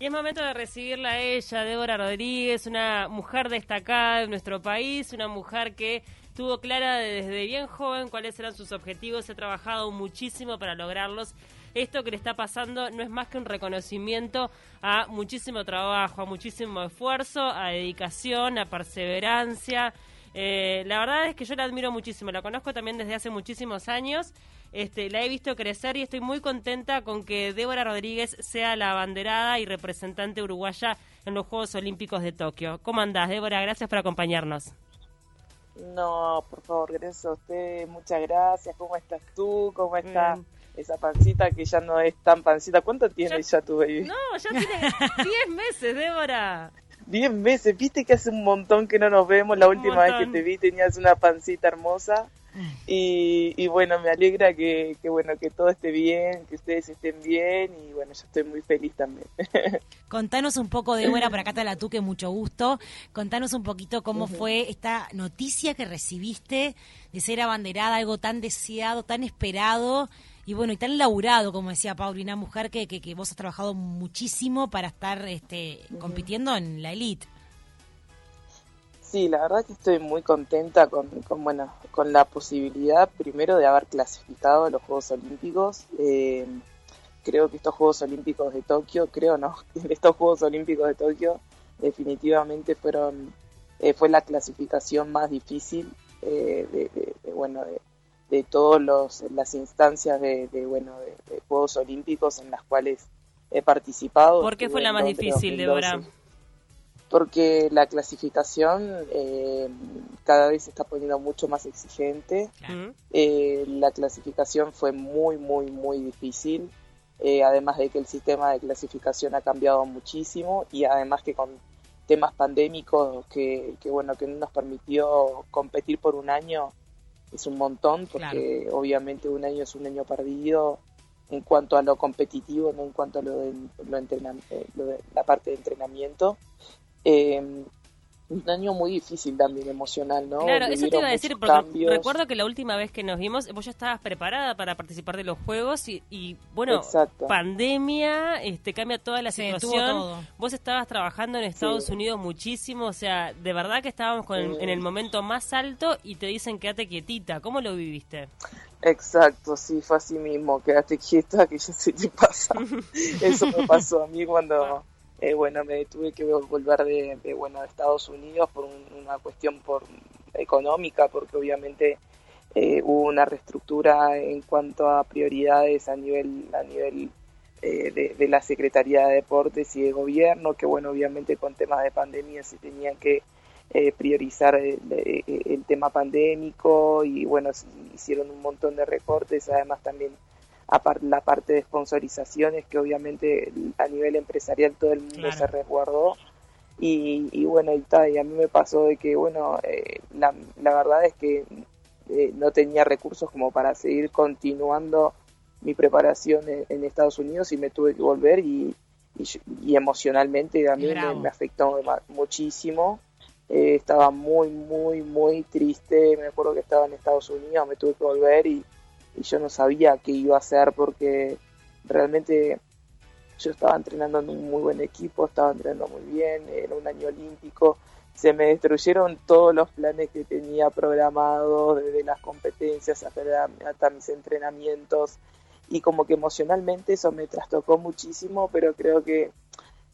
Y es momento de recibirla a ella, Débora Rodríguez, una mujer destacada de nuestro país, una mujer que tuvo clara desde bien joven cuáles eran sus objetivos, ha trabajado muchísimo para lograrlos. Esto que le está pasando no es más que un reconocimiento a muchísimo trabajo, a muchísimo esfuerzo, a dedicación, a perseverancia. Eh, la verdad es que yo la admiro muchísimo, la conozco también desde hace muchísimos años este, la he visto crecer y estoy muy contenta con que Débora Rodríguez sea la abanderada y representante uruguaya en los Juegos Olímpicos de Tokio. ¿Cómo andás, Débora? Gracias por acompañarnos. No, por favor, gracias a usted, muchas gracias. ¿Cómo estás tú? ¿Cómo está esa pancita que ya no es tan pancita? ¿Cuánto tiene ya, tu baby? No, ya tiene 10 meses, Débora. 10 meses, viste que hace un montón que no nos vemos. La última vez que te vi tenías una pancita hermosa. Y, bueno, me alegra que, bueno que todo esté bien, que ustedes estén bien y bueno, yo estoy muy feliz también. Contanos un poco, de buena por acá está la que mucho gusto. Contanos un poquito cómo fue esta noticia que recibiste de ser abanderada, algo tan deseado, tan esperado y bueno, y tan laburado, como decía Paulina, mujer que, que, vos has trabajado muchísimo para estar este, compitiendo en la elite. Sí, la verdad que estoy muy contenta con, con, bueno, con la posibilidad primero de haber clasificado a los Juegos Olímpicos. Eh, creo que estos Juegos Olímpicos de Tokio, creo no, estos Juegos Olímpicos de Tokio definitivamente fueron eh, fue la clasificación más difícil eh, de, bueno de, de todas las instancias de, bueno de, Juegos Olímpicos en las cuales he participado. ¿Por qué fue la más difícil, Débora? Porque la clasificación eh, cada vez se está poniendo mucho más exigente. Eh, la clasificación fue muy, muy, muy difícil. Eh, además de que el sistema de clasificación ha cambiado muchísimo y además que con temas pandémicos que, bueno que no nos permitió competir por un año es un montón porque obviamente un año es un año perdido en cuanto a lo competitivo no en cuanto a lo de, lo, lo de la parte de entrenamiento eh, un año muy difícil también emocional, ¿no? Claro, eso te iba a decir, porque recuerdo que la última vez que nos vimos, vos ya estabas preparada para participar de los Juegos y, bueno, pandemia, este cambia toda la situación. Vos estabas trabajando en Estados Unidos muchísimo, o sea, de verdad que estábamos con, en el momento más alto y te dicen quédate quietita. ¿Cómo lo viviste? Exacto, sí, fue así mismo, quédate quieta que ya se te pasa. eso me pasó a mí cuando eh, bueno, me tuve que volver de, bueno, de Estados Unidos por una cuestión por económica, porque obviamente eh, hubo una reestructura en cuanto a prioridades a nivel a nivel eh, de, la Secretaría de Deportes y de Gobierno, que bueno, obviamente con temas de pandemia se tenía que priorizar el, el, tema pandémico y bueno, hicieron un montón de recortes, además también la parte de sponsorizaciones que obviamente a nivel empresarial todo el mundo se resguardó. Y, bueno y, y a mí me pasó de que bueno eh, la, la, verdad es que eh, no tenía recursos como para seguir continuando mi preparación en, Estados Unidos y me tuve que volver y, y, emocionalmente a mí me, afectó muchísimo. Eh, estaba muy muy muy triste. Me acuerdo que estaba en Estados Unidos me tuve que volver y y yo no sabía qué iba a hacer porque realmente yo estaba entrenando en un muy buen equipo, estaba entrenando muy bien, era un año olímpico, se me destruyeron todos los planes que tenía programados, desde las competencias hasta, mis entrenamientos, y como que emocionalmente eso me trastocó muchísimo, pero creo que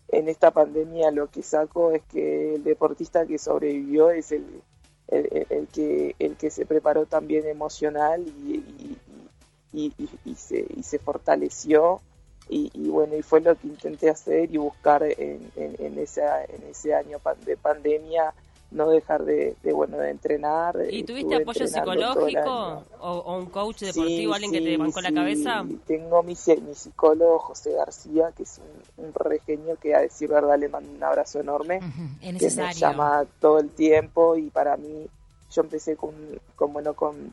en esta pandemia lo que saco es que el deportista que sobrevivió es el, el, que, el que se preparó también emocional y, y, y, se, y se fortaleció y, bueno y fue lo que intenté hacer y buscar en, en, esa, en ese año de pandemia no dejar de, bueno de entrenar. Y tuviste apoyo psicológico o, un coach deportivo alguien que te bancó la cabeza tengo mi, mi psicólogo José García que es un, un re genio que a decir verdad le mando un abrazo enorme que me llama todo el tiempo y para mí yo empecé con, con bueno con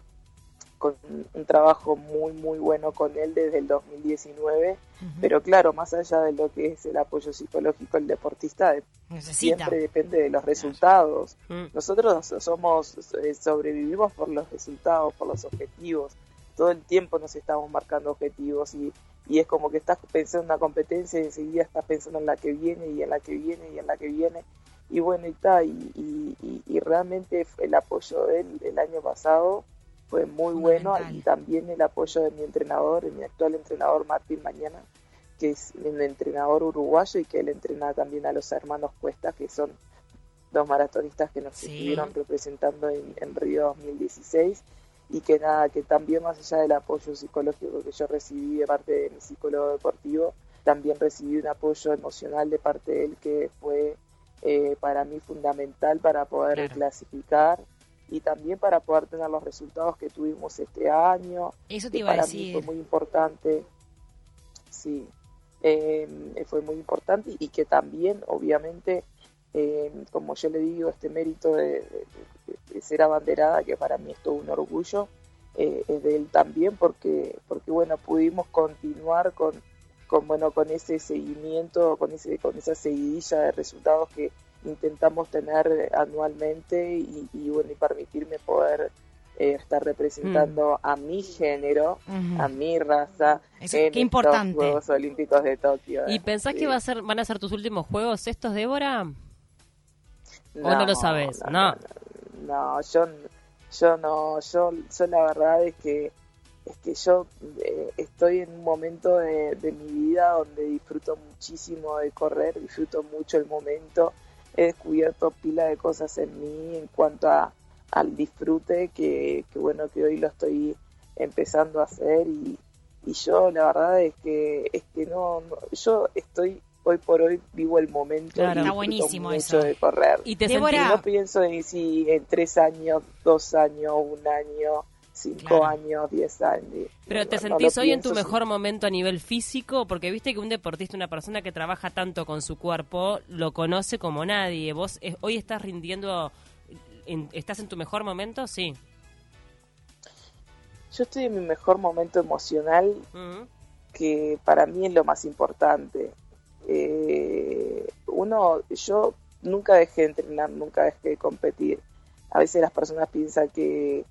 con un trabajo muy muy bueno con él desde el 2019 pero claro más allá de lo que es el apoyo psicológico el deportista siempre depende de los resultados. Mm. nosotros somos eh, sobrevivimos por los resultados por los objetivos. Todo el tiempo nos estamos marcando objetivos y y es como que estás pensando en una competencia y enseguida estás pensando en la que viene y en la que viene y en la que viene. Y bueno y está y, y, realmente el apoyo de él el año pasado fue muy bueno y también el apoyo de mi entrenador, mi actual entrenador Martín Mañana, que es un entrenador uruguayo y que él entrena también a los hermanos Cuesta, que son dos maratonistas que nos estuvieron representando en, en Río 2016 y que nada, que también más allá del apoyo psicológico que yo recibí de parte de mi psicólogo deportivo, también recibí un apoyo emocional de parte de él que fue eh, para mí fundamental para poder clasificar y también para poder tener los resultados que tuvimos este año. Eso te iba para a decir. Mí fue muy importante, sí, eh, fue muy importante y que también, obviamente, eh, como yo le digo, este mérito de, ser abanderada, que para mí es todo un orgullo, eh, es de él también, porque, porque bueno, pudimos continuar con, con, bueno, con ese seguimiento, con, ese, con esa seguidilla de resultados que intentamos tener anualmente y, bueno, y permitirme poder eh, estar representando mm. a mi género, a mi raza en los Juegos Olímpicos de Tokio. ¿Y pensás que va a ser, van a ser tus últimos juegos estos, Débora? ¿O no lo sabes? No. No, yo, yo no, yo, yo la verdad es que es que yo eh, estoy en un momento de, mi vida donde disfruto muchísimo de correr, disfruto mucho el momento, he descubierto pila de cosas en mí en cuanto a, al disfrute que, que bueno que hoy lo estoy empezando a hacer y, y yo la verdad es que es que no yo estoy hoy por hoy vivo el momento claro, está buenísimo eso. de correr. Y te no pienso en si en tres años, dos años, un año, cinco años, diez años. Pero te sentís hoy en tu mejor momento a nivel físico, porque viste que un deportista, una persona que trabaja tanto con su cuerpo, lo conoce como nadie. Vos eh, hoy estás rindiendo, estás en tu mejor momento, sí. Yo estoy en mi mejor momento emocional, que para mí es lo más importante eh, uno, yo nunca dejé de entrenar, nunca dejé de competir. A veces las personas piensan que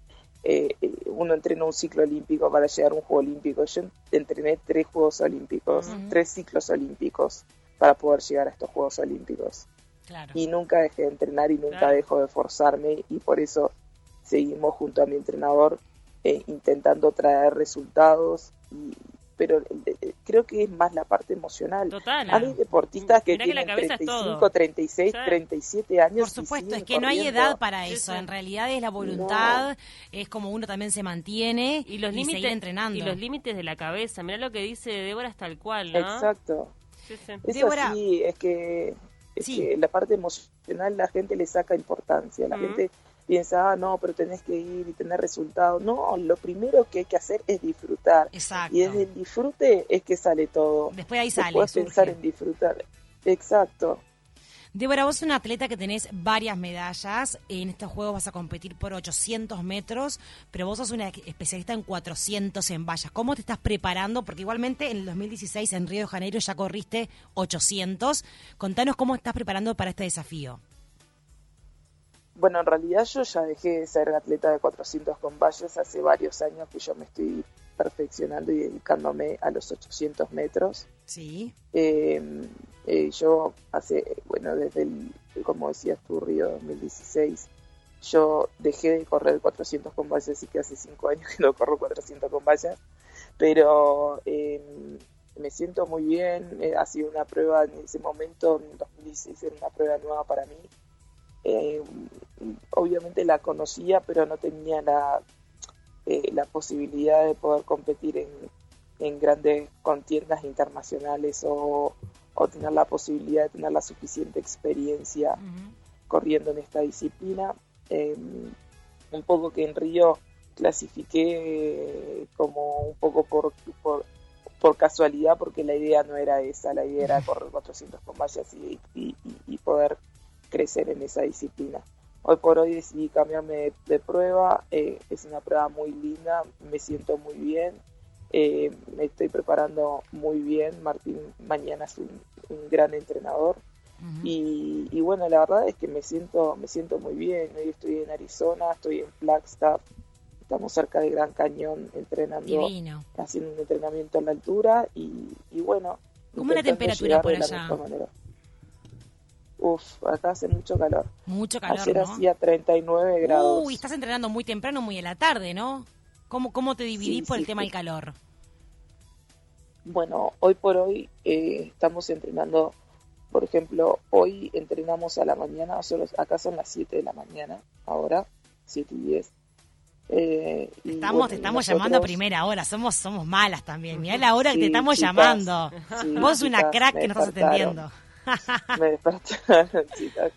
eh, uno entrena un ciclo olímpico para llegar a un juego olímpico. Yo entrené tres Juegos Olímpicos, tres ciclos olímpicos para poder llegar a estos Juegos Olímpicos. Y nunca dejé de entrenar y nunca dejo de forzarme y por eso seguimos junto a mi entrenador eh, intentando traer resultados y, pero creo que es más la parte emocional. Total. Hay deportistas que tienen 35, 36, 37 años. Por supuesto, es que no hay edad para eso. En realidad es la voluntad, es como uno también se mantiene y los límites entrenando. Y los límites de la cabeza. Mira lo que dice Débora es tal cual, ¿no? Exacto. Eso sí, es que, es que la parte emocional la gente le saca importancia. La gente piensa, ah, no, pero tenés que ir y tener resultados. No, lo primero que hay que hacer es disfrutar. Exacto. Y desde el disfrute es que sale todo. Después ahí sale. Puedes pensar en disfrutar. Exacto. Débora, vos sos una atleta que tenés varias medallas. En estos juegos vas a competir por 800 metros, pero vos sos una especialista en 400 en vallas. ¿Cómo te estás preparando? Porque igualmente en el 2016 en Río de Janeiro ya corriste 800. Contanos cómo estás preparando para este desafío. Bueno, en realidad yo ya dejé de ser atleta de 400 con valles hace varios años que yo me estoy perfeccionando y dedicándome a los 800 metros. Sí. Eh, eh, yo hace, bueno, desde el, como decías tú, Río 2016, yo dejé de correr 400 con vallas, así que hace 5 años que no corro 400 con vallas, pero eh, me siento muy bien, ha sido una prueba en ese momento, en 2016 era una prueba nueva para mí, eh, obviamente la conocía, pero no tenía la, eh, la posibilidad de poder competir en, en grandes contiendas internacionales o, tener la posibilidad de tener la suficiente experiencia corriendo en esta disciplina. Em, un poco que en Río clasifiqué como un poco por, por, por, casualidad, porque la idea no era esa, la idea era correr 400 con vallas y, y poder crecer en esa disciplina. Hoy por hoy decidí cambiarme de, prueba, eh, es una prueba muy linda, me siento muy bien, eh, me estoy preparando muy bien, Martín mañana es un, gran entrenador y, bueno, la verdad es que me siento, me siento muy bien, hoy estoy en Arizona, estoy en Flagstaff, estamos cerca de Gran Cañón entrenando, Divino. haciendo un entrenamiento a la altura y, y bueno. ¿Cómo es la temperatura por allá? Uf, acá hace mucho calor. Mucho calor, Ayer ¿no? hacía 39 grados. Uy, estás entrenando muy temprano, muy a la tarde, ¿no? ¿Cómo, cómo te dividís Sí, por el tema sí. del calor? Bueno, hoy por hoy eh, estamos entrenando, por ejemplo, hoy entrenamos a la mañana, solo, acá son las 7 de la mañana, ahora, 7 y 10. Eh, y Estamos, bueno, te estamos llamando a primera hora, somos somos malas también. Mirá la hora que te estamos chicas, llamando. Vos una crack que no estás atendiendo. me despertaron, chicas.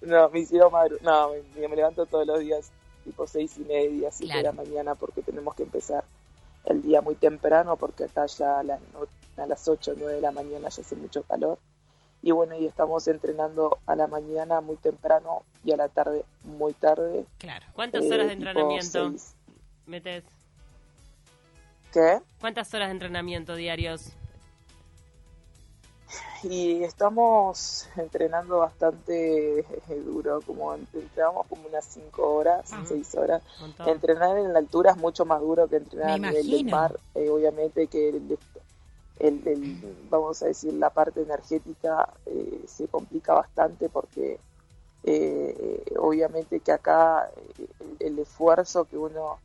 No, me hicieron No, me, me levanto todos los días, tipo seis y media, siete de la mañana, porque tenemos que empezar el día muy temprano, porque acá ya a las, a las 8 o 9 de la mañana ya hace mucho calor. Y bueno, y estamos entrenando a la mañana muy temprano y a la tarde muy tarde. Claro. ¿Cuántas eh, horas de tipo entrenamiento seis. metes? ¿Qué? ¿Cuántas horas de entrenamiento diarios? Y estamos entrenando bastante eh, duro, como entrenamos como unas 5 horas, Ah. 6 horas. Entrenar en la altura es mucho más duro que entrenar del imagino. mar. Eh, obviamente que el, el- el- vamos a decir, la parte energética eh, se complica bastante porque eh, obviamente que acá el, el esfuerzo que uno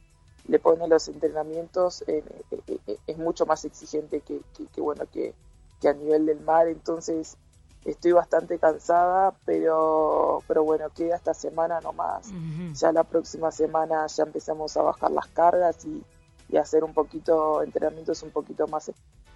le pone a los entrenamientos es mucho más exigente que, que- que, bueno que, que a nivel del mar. Entonces estoy bastante cansada, pero, pero bueno, queda esta semana nomás Ujú. ya la próxima semana ya empezamos a bajar las cargas y, y hacer un poquito entrenamientos un poquito más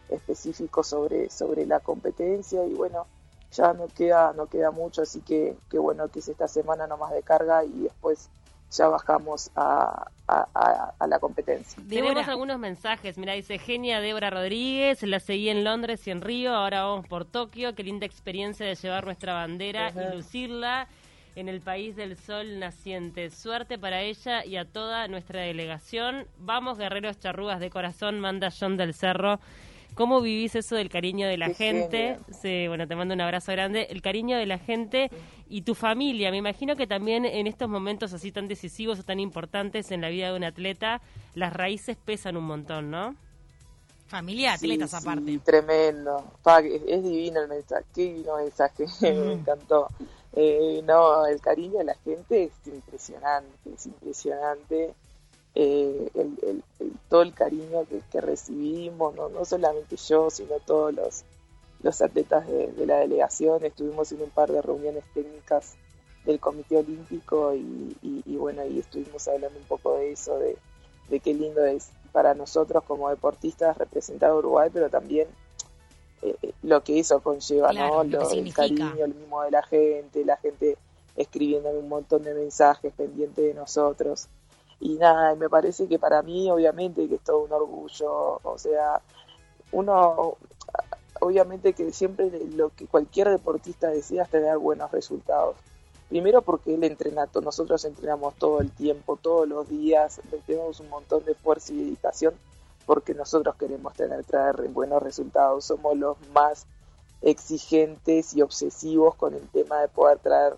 específicos sobre sobre la competencia y bueno ya no queda no queda mucho así que, que bueno que es esta semana nomás de carga y después ya bajamos a, a, a- a la competencia Tenemos algunos mensajes. Mira, dice Genia Débora Rodríguez, la seguí en Londres y en Río, ahora vamos por Tokio. Qué linda experiencia de llevar nuestra bandera Ajá. y lucirla en el país del sol naciente. Suerte para ella y a toda nuestra delegación. Vamos, guerreros charrugas de corazón, manda John del Cerro. ¿Cómo vivís eso del cariño de la Qué gente? Sí, bueno, te mando un abrazo grande. El cariño de la gente y tu familia. Me imagino que también en estos momentos así tan decisivos o tan importantes en la vida de un atleta, las raíces pesan un montón, ¿no? Familia, atletas sí, aparte. tremendo Pa, es, es divino el mensaje qué divino mensaje me encantó Eh, no el cariño de la gente es impresionante es impresionante eh, el, el- el- todo el cariño que, que recibimos no no solamente yo sino todos los los atletas de, de la delegación. Estuvimos en un par de reuniones técnicas del Comité Olímpico y, y- y bueno ahí estuvimos hablando un poco de eso de, de qué lindo es para nosotros como deportistas representar a Uruguay pero también eh, eh, lo que eso conlleva Claro, no lo el cariño el mismo de la gente la gente escribiéndome un montón de mensajes pendientes de nosotros y nada, me parece que para mí obviamente que es todo un orgullo, o sea, uno obviamente que siempre lo que cualquier deportista desea es tener buenos resultados. Primero porque él entrena, nosotros entrenamos todo el tiempo, todos los días, tenemos un montón de esfuerzo y dedicación porque nosotros queremos tener traer buenos resultados, somos los más exigentes y obsesivos con el tema de poder traer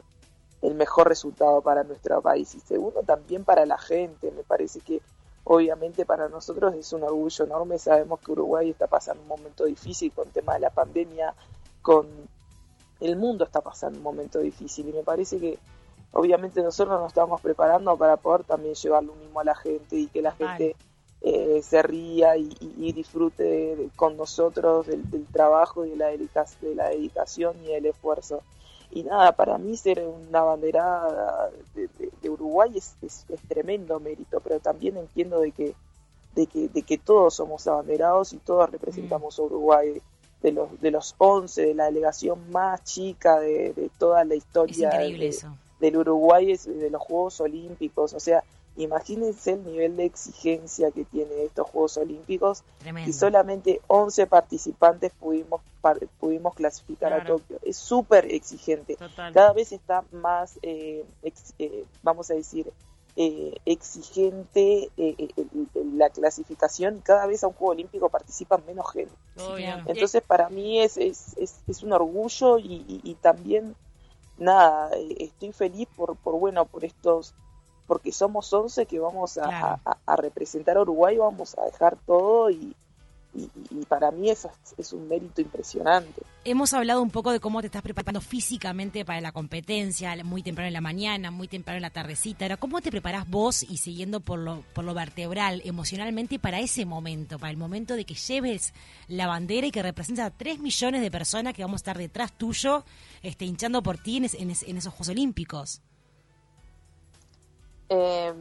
el mejor resultado para nuestro país. Y segundo también para la gente. Me parece que obviamente para nosotros es un orgullo enorme. Sabemos que Uruguay está pasando un momento difícil con el tema de la pandemia con el mundo está pasando un momento difícil. Y me parece que obviamente nosotros nos estamos preparando para poder también llevar lo mismo a la gente y que la gente eh, se ría y, y- y disfrute de- con nosotros del, del trabajo y de la, dedica- de la dedicación y el esfuerzo. Y nada, para mí ser una banderada de, de- de Uruguay es, es- es tremendo mérito, pero también entiendo de que, de que, de que todos somos abanderados y todos representamos a Uruguay. De los, de los 11, de la delegación más chica de, de toda la Es historia increíble de- eso. del Uruguay es de los Juegos Olímpicos. O sea, imagínense el nivel de exigencia que tiene estos Juegos Olímpicos Tremendo. y solamente 11 participantes pudimos par- pudimos clasificar a. Tokio. Es súper exigente. Total. Cada vez está más, eh, ex- eh, vamos a decir, eh, exigente eh, eh, la clasificación cada vez a un Juego Olímpico participan menos gente. Obvio. Entonces para mí es, es, es, es un orgullo y, y- y también, nada, eh, estoy feliz por, por, bueno, por estos porque somos 11 que vamos a, a representar a Uruguay, vamos a dejar todo y, y, para mí eso es, un mérito impresionante. Hemos hablado un poco de cómo te estás preparando físicamente para la competencia, muy temprano en la mañana, muy temprano en la tardecita. Ahora, ¿cómo te preparás vos y siguiendo por lo, por lo vertebral emocionalmente para ese momento, para el momento de que lleves la bandera y que representa a tres millones de personas que vamos a estar detrás tuyo, este, hinchando por ti en, esos Juegos Olímpicos? Em,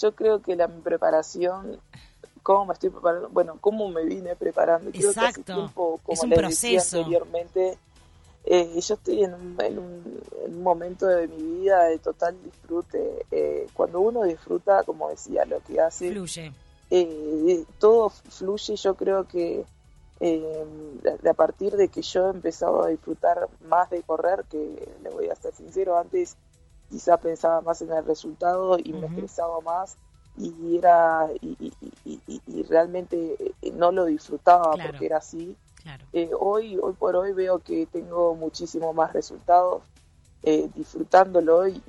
yo creo que la preparación cómo me estoy preparando, bueno, cómo me vine preparando. Exacto. tiempo, como es un proceso. anteriormente, eh, yo estoy en un, momento de mi vida de total disfrute. Eh, cuando uno disfruta, como decía, lo que hace, fluye. Eh, todo fluye. Yo creo que a partir de que yo he empezado a disfrutar más de correr, que le voy a ser sincero, antes quizá pensaba más en el resultado y me estresaba más y era y, realmente eh, no lo disfrutaba porque era así. Eh, hoy hoy por hoy veo que tengo muchísimo más resultados eh, disfrutándolo y,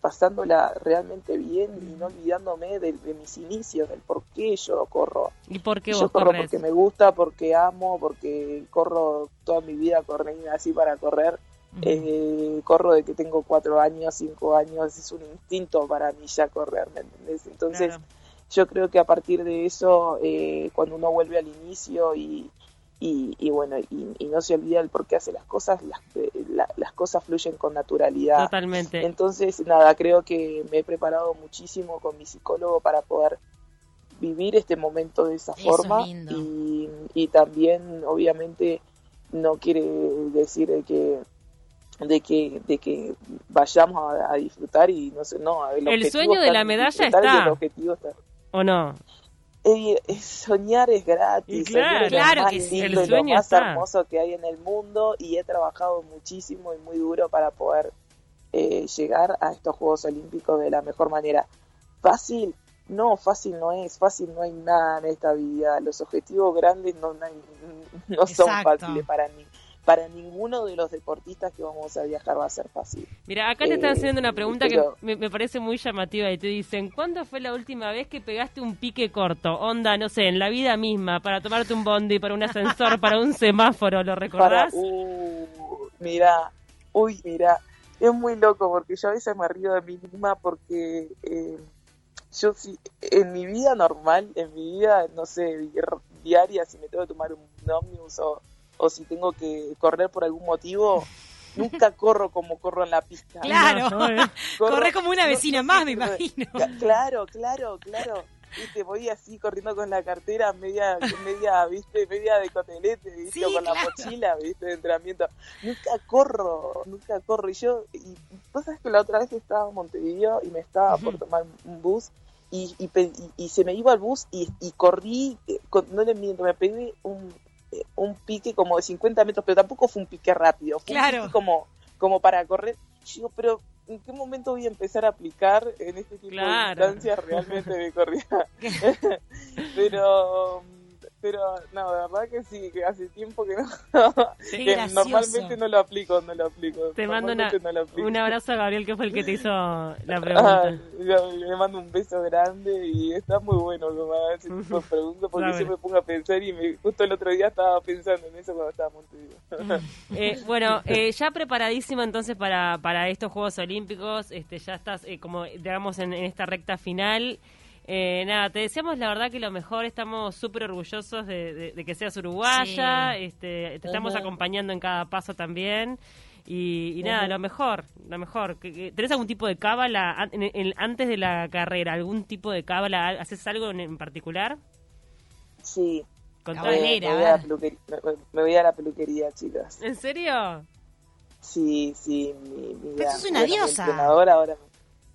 pasándola realmente bien y no olvidándome de, mis inicios del por qué yo corro. Y por qué yo corro porque me gusta porque amo porque corro toda mi vida corrí así para correr eh, corro de que tengo cuatro años, cinco años, es un instinto para mí ya correr, ¿me entendés? Entonces, yo creo que a partir de eso, eh, cuando uno vuelve al inicio y, y, bueno, y, no se olvida el por qué hace las cosas, las, las cosas fluyen con naturalidad. Totalmente. Entonces, nada, creo que me he preparado muchísimo con mi psicólogo para poder vivir este momento de esa forma y, y también, obviamente, no quiere decir que de que de que vayamos a, disfrutar y no sé no el, sueño de la medalla está. o no eh, soñar es gratis claro, es claro más que lindo lo más hermoso que hay en el mundo y he trabajado muchísimo y muy duro para poder eh, llegar a estos Juegos Olímpicos de la mejor manera. Fácil no fácil no es fácil no hay nada en esta vida. Los objetivos grandes no no son fáciles para mí para ninguno de los deportistas que vamos a viajar va a ser fácil. Mira, acá te están haciendo una pregunta que me, parece muy llamativa y te dicen, ¿cuándo fue la última vez que pegaste un pique corto? Onda, no sé, en la vida misma, para tomarte un bondi, para un ascensor, para un semáforo, ¿lo recordás? uh, mira, uy, mira, es muy loco porque yo a veces me río de mí misma porque eh, yo sí, en mi vida normal, en mi vida, no sé, diaria, si me tengo que tomar un ómnibus o o si tengo que correr por algún motivo, nunca corro como corro en la pista. Claro, corre como una vecina más, me imagino. Claro, claro, claro. Viste, voy así corriendo con la cartera media, media, viste, media de cotelete, viste, con la mochila, viste, de entrenamiento. Nunca corro, nunca corro. Y yo, y vos sabés que la otra vez estaba en Montevideo y me estaba por tomar un bus y, y, se me iba al bus y, corrí, eh, no le miento, me pedí un, eh, un pique como de 50 metros, pero tampoco fue un pique rápido, fue un pique como, como para correr. Yo digo, pero ¿en qué momento voy a empezar a aplicar en este tipo de distancias realmente de corrida? pero pero no, de verdad que sí, que hace tiempo que no. que normalmente no lo aplico, no lo aplico. Te mando un abrazo a Gabriel, que fue el que te hizo la pregunta. le mando un beso grande y está muy bueno que me haga ese tipo de preguntas, porque yo me pongo a pensar y me, justo el otro día estaba pensando en eso cuando estaba Montevideo. eh, bueno, eh, ya preparadísimo entonces para, para estos Juegos Olímpicos, este ya estás eh, como digamos en, en esta recta final. Eh, nada, te deseamos la verdad que lo mejor, estamos súper orgullosos de, que seas uruguaya, este, te estamos acompañando en cada paso también. Y, nada, lo mejor, lo mejor. ¿Tenés algún tipo de cábala antes de la carrera? ¿Algún tipo de cábala? ¿Haces algo en, particular? Sí. Con me, voy a me, voy a la peluquería, chicas. ¿En serio? Sí, sí. Mi, mi, Pero sos una diosa. ahora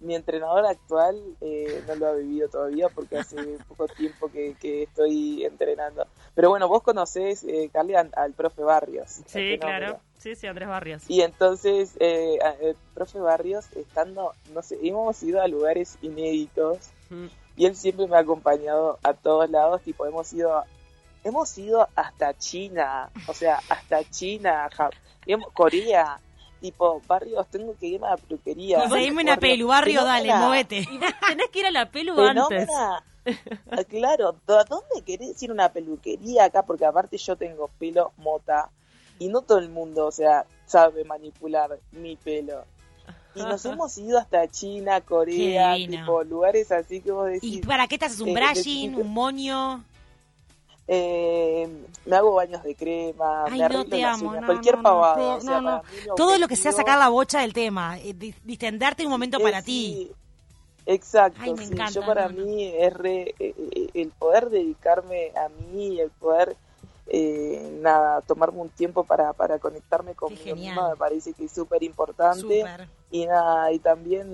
mi entrenador actual eh, no lo ha vivido todavía porque hace poco tiempo que, estoy entrenando. Pero bueno, vos conocés, eh, Carly, al, profe Barrios. Sí, claro. Sí, sí, Andrés Barrios. Y entonces, eh, el profe Barrios, estando, no sé, hemos ido a lugares inéditos y él siempre me ha acompañado a todos lados, tipo, hemos ido, hemos ido hasta China, o sea, hasta China, Corea tipo, barrios, tengo que irme a la peluquería. Conseguime una pelu, barrio, dale. Y vos tenés que ir a la pelu antes. Ah, Claro, ¿a dónde querés ir a una peluquería acá? Porque aparte yo tengo pelo mota y no todo el mundo, o sea, sabe manipular mi pelo. Y nos hemos ido hasta China, Corea, tipo lugares así que vos ¿Y decís, para qué te haces un Eh, brushing, un moño? Eh, me hago baños de crema, Ay, me no arreglo te las amo, uñas, no, cualquier no, pavada. o sea, para mí Todo lo que sea sacar la bocha del tema, eh, di- distenderte un momento es, para ti. Exacto, Ay, me sí. encanta, yo para mí es re- eh, eh, el poder dedicarme a mí, el poder eh, nada, tomarme un tiempo para, para conectarme conmigo misma me parece que es súper importante y nada, y también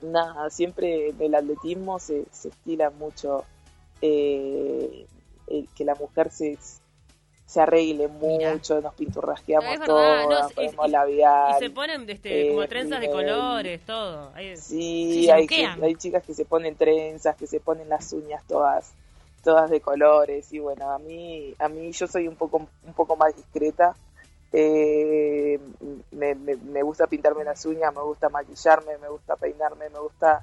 nada, siempre en el atletismo se, se estila mucho eh, que la mujer se se arregle Mira. mucho, nos pinturrasqueamos verdad, todo, no, nos ponemos y- labial. Y se ponen este, como eh, trenzas de eh, colores, todo. Ahí- Sí, hay, que- hay chicas que se ponen trenzas, que se ponen las uñas todas todas de colores y bueno, a mí a mí yo soy un poco un poco más discreta. Eh, me, me, me gusta pintarme las uñas, me gusta maquillarme, me gusta peinarme, me gusta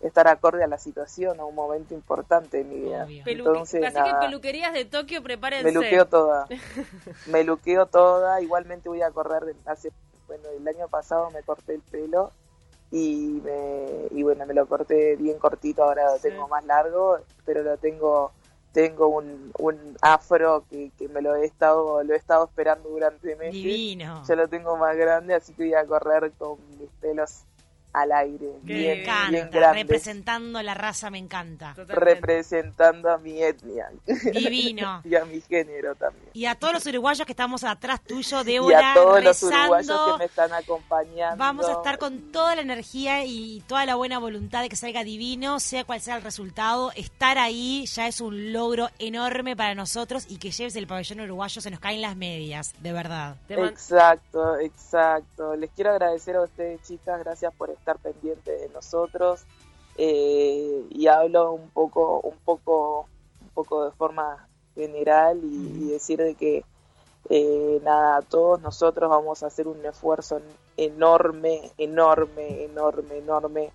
estar acorde a la situación, a un momento importante de mi vida. Entonces, Así nada, que peluquerías de Tokio, prepárense. me luqueo toda. me luqueo toda. Igualmente voy a correr. Hace, bueno, el año pasado me corté el pelo y, me, y bueno, me lo corté bien cortito. Ahora lo Sí. tengo más largo, pero lo tengo tengo un, un afro que, que me lo he estado lo he estado esperando durante meses. Divino. Ya lo tengo más grande, así que voy a correr con mis pelos al aire, Qué bien, Me bien encanta. grandes, Representando la raza, me encanta. Totalmente. representando a mi etnia Divino. y a mi género también. Y a todos los uruguayos que estamos atrás tuyo, y Débora, a todos los uruguayos que me están acompañando. Vamos a estar con toda la energía y toda la buena voluntad de que salga divino, sea cual sea el resultado. Estar ahí ya es un logro enorme para nosotros y que lleves el pabellón uruguayo se nos caen las medias, de verdad. Exacto, exacto. Les quiero agradecer a ustedes, chicas, gracias por estar pendientes de nosotros. Eh, y hablo un poco, un poco, un poco de forma general y, y decir de que eh, nada, todos nosotros vamos a hacer un esfuerzo enorme, enorme, enorme, enorme.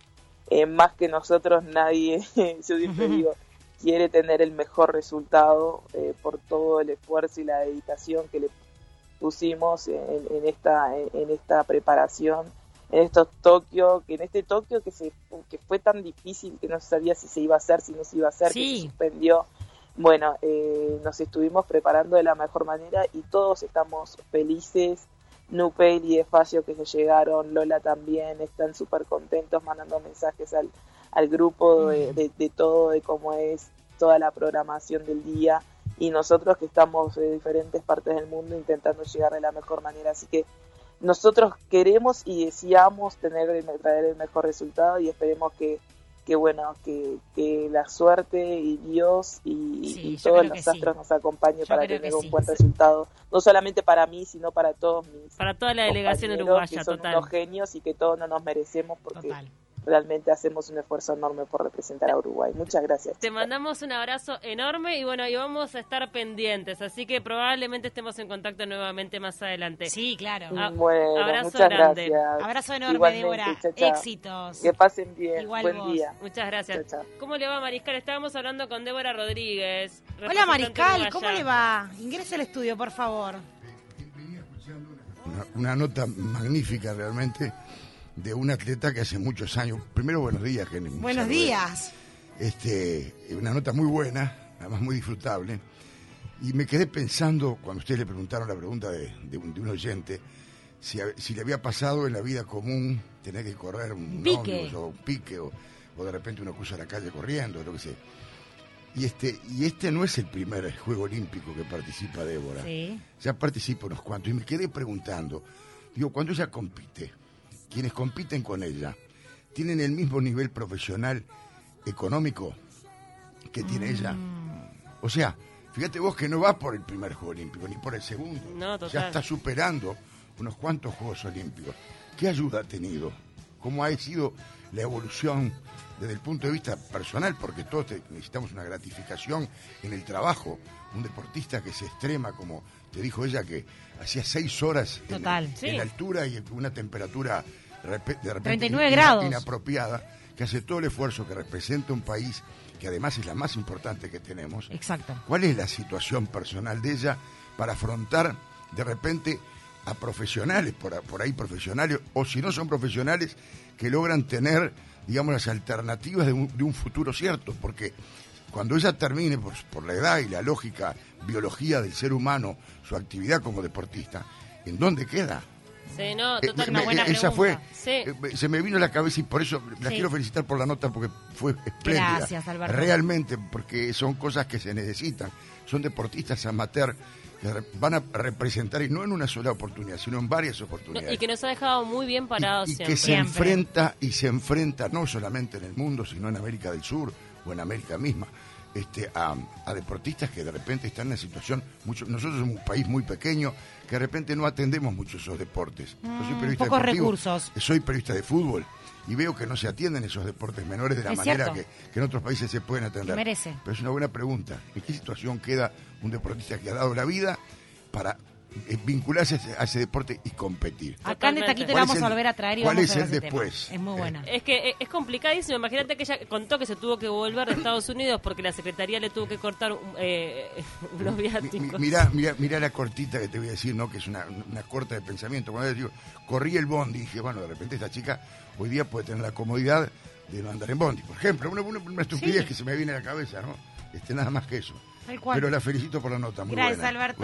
Eh, más que nosotros nadie, yo siempre digo, quiere tener el mejor resultado eh, por todo el esfuerzo y la dedicación que le pusimos en, en esta en, en esta preparación en estos Tokio que en este Tokio que se que fue tan difícil que no se sabía si se iba a hacer si no se iba a hacer que se suspendió. Bueno eh, nos estuvimos preparando de la mejor manera y todos estamos felices. Nupel y Efagio que se llegaron Lola también están súper contentos mandando mensajes al, al grupo de, de, de todo de cómo es toda la programación del día. Y nosotros que estamos de diferentes partes del mundo intentando llegar de la mejor manera. Así que nosotros queremos y deseamos tener traer el mejor resultado y esperemos que, que bueno, que, que la suerte y Dios y, Sí, y yo todos los sí. astros nos acompañe Yo para tener un sí. buen resultado, no solamente para mí, sino para todos mis Para toda la delegación uruguaya, que son total. unos genios y que todos no nos merecemos porque Total. Realmente hacemos un esfuerzo enorme por representar a Uruguay. Muchas gracias. Te mandamos un abrazo enorme y bueno, y vamos a estar pendientes, así que probablemente estemos en contacto nuevamente más adelante. Sí, claro. Ah, Bueno, abrazo muchas grande. gracias. Abrazo enorme, Igualmente, Débora. chao, chao. Éxitos. Que pasen bien. Igual Buen vos. día. Muchas gracias. Chao, chao. ¿Cómo le va, Mariscal? Estábamos hablando con Débora Rodríguez. Hola, Mariscal. ¿cómo le va? Ingrese al estudio, por favor. Una, una nota magnífica realmente de un atleta que hace muchos años. Primero, buenos días, Jenny. Buenos días. Este, una nota muy buena, además muy disfrutable. Y me quedé pensando, cuando ustedes le preguntaron la pregunta de, de un, de un oyente, si, si le había pasado en la vida común tener que correr un Pique. o un pique, o, o de repente uno cruza la calle corriendo, lo que sea. Y este, y este no es el primer juego olímpico que participa Débora Sí. ya participo unos cuantos y me quedé preguntando, digo, cuando ella compite, quienes compiten con ella, ¿tienen el mismo nivel profesional económico que tiene ella? O sea, fíjate vos que no va por el primer Juego Olímpico, ni por el segundo. No, total. Ya está superando unos cuantos Juegos Olímpicos. ¿Qué ayuda ha tenido? ¿Cómo ha sido la evolución desde el punto de vista personal, porque todos necesitamos una gratificación en el trabajo. Un deportista que se extrema, como te dijo ella, que hacía seis horas en- Total. en, Sí. altura y una temperatura de repente 39 ina- grados. inapropiada, que hace todo el esfuerzo que representa un país que además es la más importante que tenemos. Exacto. ¿Cuál es la situación personal de ella para afrontar de repente a profesionales, por, por ahí profesionales, o si no son profesionales, que logran tener, digamos, las alternativas de un, de un futuro cierto? Porque cuando ella termine, por, por la edad y la lógica, biología del ser humano, su actividad como deportista, ¿en dónde queda? Sí, no, Eh, total, me- una buena esa pregunta. fue, Sí. eh, se me vino a la cabeza y por eso la Sí. quiero felicitar por la nota porque fue espléndida. Gracias, Alberto. Realmente, porque son cosas que se necesitan. Son deportistas amateur que van a representar, y no en una sola oportunidad, sino en varias No, oportunidades. y que nos ha dejado muy bien parados Y- y siempre. que se Siempre. enfrenta y se enfrenta no solamente en el mundo, sino en América del Sur o en América misma, este, a, a deportistas que de repente están en una situación, mucho, nosotros somos un país muy pequeño, que de repente no atendemos mucho esos deportes. Yo soy periodista Mm, pocos deportivo, recursos. soy periodista de fútbol y veo que no se atienden esos deportes menores de la Es manera que, que en otros países se pueden atender. Merece. Pero es una buena pregunta. ¿En qué situación queda un deportista que ha dado la vida para vincularse a ese, deporte y competir? Acá en. Taquito le ¿Cuál vamos a volver a traer y cuál vamos es a ver el ese tema. después? Es muy Eh, buena. Es que es- es complicadísimo. Imagínate que ella contó que se tuvo que volver de Estados Unidos porque la secretaría le tuvo que cortar eh, unos viáticos. mi- Mirá, mirá, mirá la cortita que te voy a decir, ¿no? Que es una, una corta de pensamiento. Cuando yo digo, corrí el bondi, dije, bueno, de repente esta chica hoy día puede tener la comodidad de no andar en bondi. Por ejemplo, una, una, una estupidez Sí. que se me viene a la cabeza, ¿no? Este, nada más que eso. Tal cual. Pero la felicito por la nota, muy Gracias, buena. Alberto.